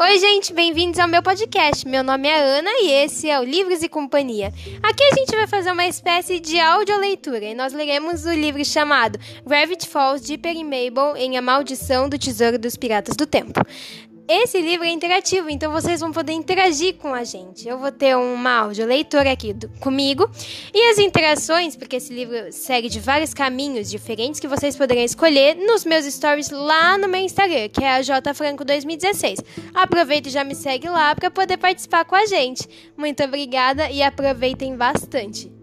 Oi, gente, bem-vindos ao meu podcast. Meu nome é Ana e esse é o Livros e Companhia. Aqui a gente vai fazer uma espécie de audioleitura e nós leremos o livro chamado Gravity Falls de Perry Mabel em A Maldição do Tesouro dos Piratas do Tempo. Esse livro é interativo, então vocês vão poder interagir com a gente. Eu vou ter uma áudio leitora aqui do, comigo e as interações, porque esse livro segue de vários caminhos diferentes que vocês poderão escolher nos meus stories lá no meu Instagram, que é a jfranco2016. Aproveita e já me segue lá para poder participar com a gente. Muito obrigada e aproveitem bastante.